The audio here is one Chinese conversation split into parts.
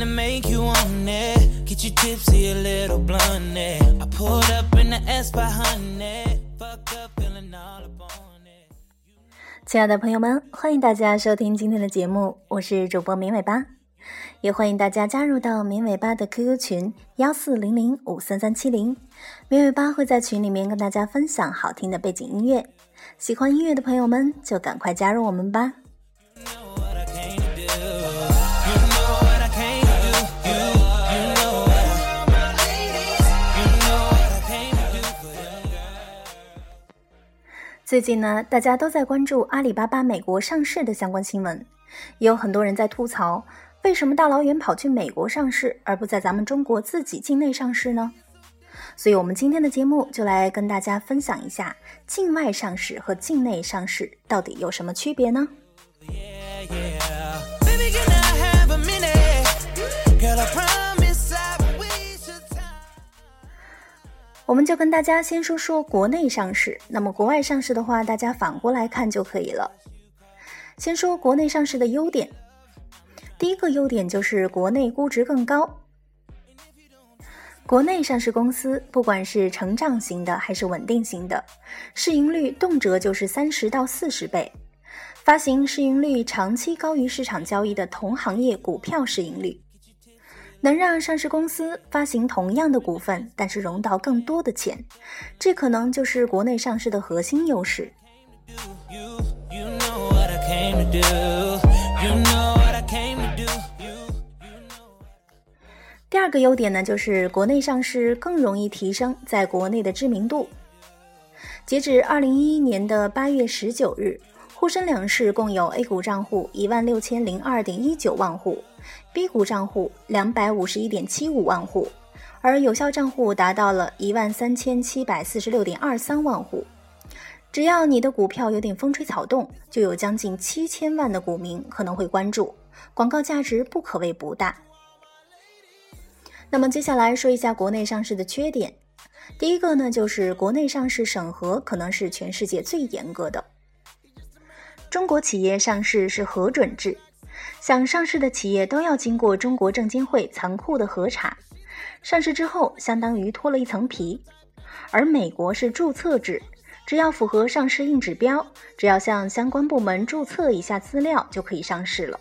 to make you on it. Get you tipsy, a little blunt. I pulled up in the S by honey. Fucked up feeling all up 亲爱的朋友们，欢迎大家收听今天的节目，我是主播明尾巴，也欢迎大家加入到明尾巴的 QQ 群幺四零零五三三七零，明尾巴会在群里面跟大家分享好听的背景音乐，喜欢音乐的朋友们就赶快加入我们吧。最近呢，大家都在关注阿里巴巴美国上市的相关新闻，也有很多人在吐槽，为什么大老远跑去美国上市，而不在咱们中国自己境内上市呢？所以，我们今天的节目就来跟大家分享一下，境外上市和境内上市到底有什么区别呢？我们就跟大家先说说国内上市，那么国外上市的话，大家反过来看就可以了。先说国内上市的优点，第一个优点就是国内估值更高。国内上市公司不管是成长型的还是稳定型的，市盈率动辄就是三十到四十倍，发行市盈率长期高于市场交易的同行业股票市盈率。能让上市公司发行同样的股份，但是融到更多的钱，这可能就是国内上市的核心优势。第二个优点呢，就是国内上市更容易提升在国内的知名度。截止二零一一年的八月十九日，沪深两市共有 A 股账户一万六千零二点一九万户。B 股账户两百五十一点七五万户，而有效账户达到了一万三千七百四十六点二三万户。只要你的股票有点风吹草动，就有将近七千万的股民可能会关注，广告价值不可谓不大。那么接下来说一下国内上市的缺点，第一个呢就是国内上市审核可能是全世界最严格的。中国企业上市是核准制。想上市的企业都要经过中国证监会残酷的核查，上市之后相当于脱了一层皮。而美国是注册制，只要符合上市硬指标，只要向相关部门注册一下资料就可以上市了。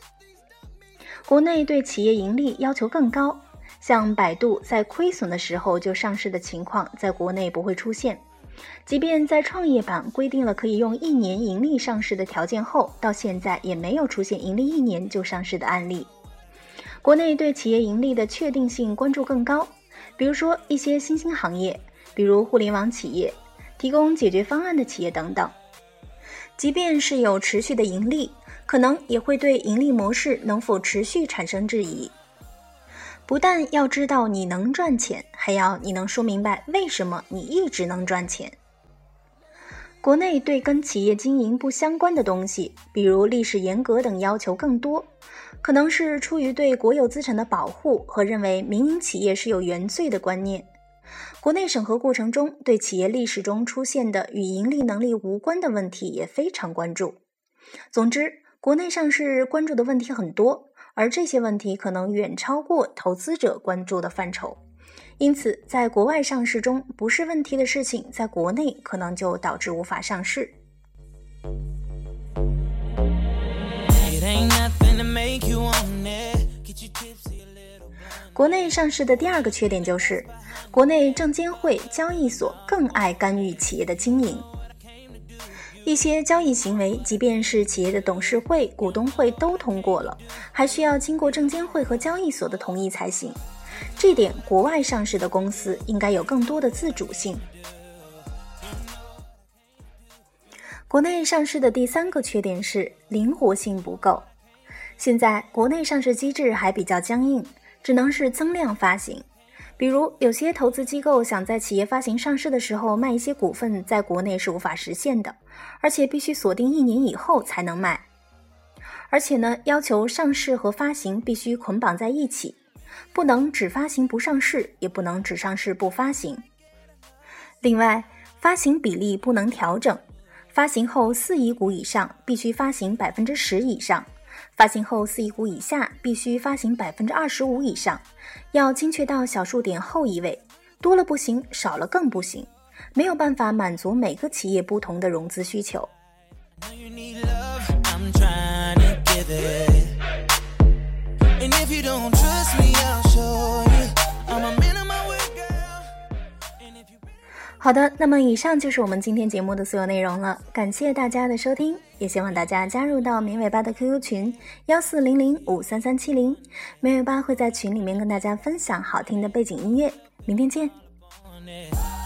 国内对企业盈利要求更高，像百度在亏损的时候就上市的情况，在国内不会出现。即便在创业板规定了可以用一年盈利上市的条件后，到现在也没有出现盈利一年就上市的案例。国内对企业盈利的确定性关注更高，比如说一些新兴行业，比如互联网企业、提供解决方案的企业等等。即便是有持续的盈利，可能也会对盈利模式能否持续产生质疑。不但要知道你能赚钱，还要你能说明白为什么你一直能赚钱。国内对跟企业经营不相关的东西，比如历史严格等要求更多，可能是出于对国有资产的保护和认为民营企业是有原罪的观念。国内审核过程中，对企业历史中出现的与盈利能力无关的问题也非常关注。总之，国内上市关注的问题很多。而这些问题可能远超过投资者关注的范畴，因此，在国外上市中不是问题的事情，在国内可能就导致无法上市。国内上市的第二个缺点就是，国内证监会、交易所更爱干预企业的经营。一些交易行为，即便是企业的董事会、股东会都通过了，还需要经过证监会和交易所的同意才行。这点，国外上市的公司应该有更多的自主性。国内上市的第三个缺点是灵活性不够。现在国内上市机制还比较僵硬，只能是增量发行。比如，有些投资机构想在企业发行上市的时候卖一些股份，在国内是无法实现的，而且必须锁定一年以后才能卖。而且呢，要求上市和发行必须捆绑在一起，不能只发行不上市，也不能只上市不发行。另外，发行比例不能调整，发行后四亿股以上必须发行百分之十以上。发行后四亿股以下必须发行百分之二十五以上，要精确到小数点后一位，多了不行，少了更不行，没有办法满足每个企业不同的融资需求。好的，那么以上就是我们今天节目的所有内容了。感谢大家的收听，也希望大家加入到绵尾巴的 QQ 群幺四零零五三三七零，绵尾巴会在群里面跟大家分享好听的背景音乐。明天见。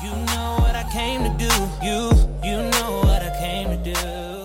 You know what I came to do. You, you know what I came to do.